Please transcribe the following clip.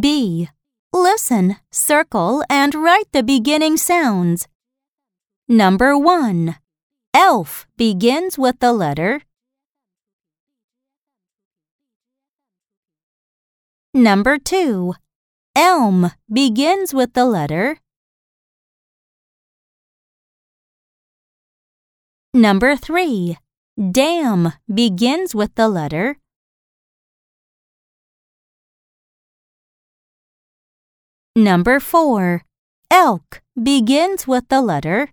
B. Listen, circle, and write the beginning sounds. Number 1. Elf begins with the letter. Number 2. Elm begins with the letter. Number 3. Dam begins with the letter. Number 4. Elk begins with the letter.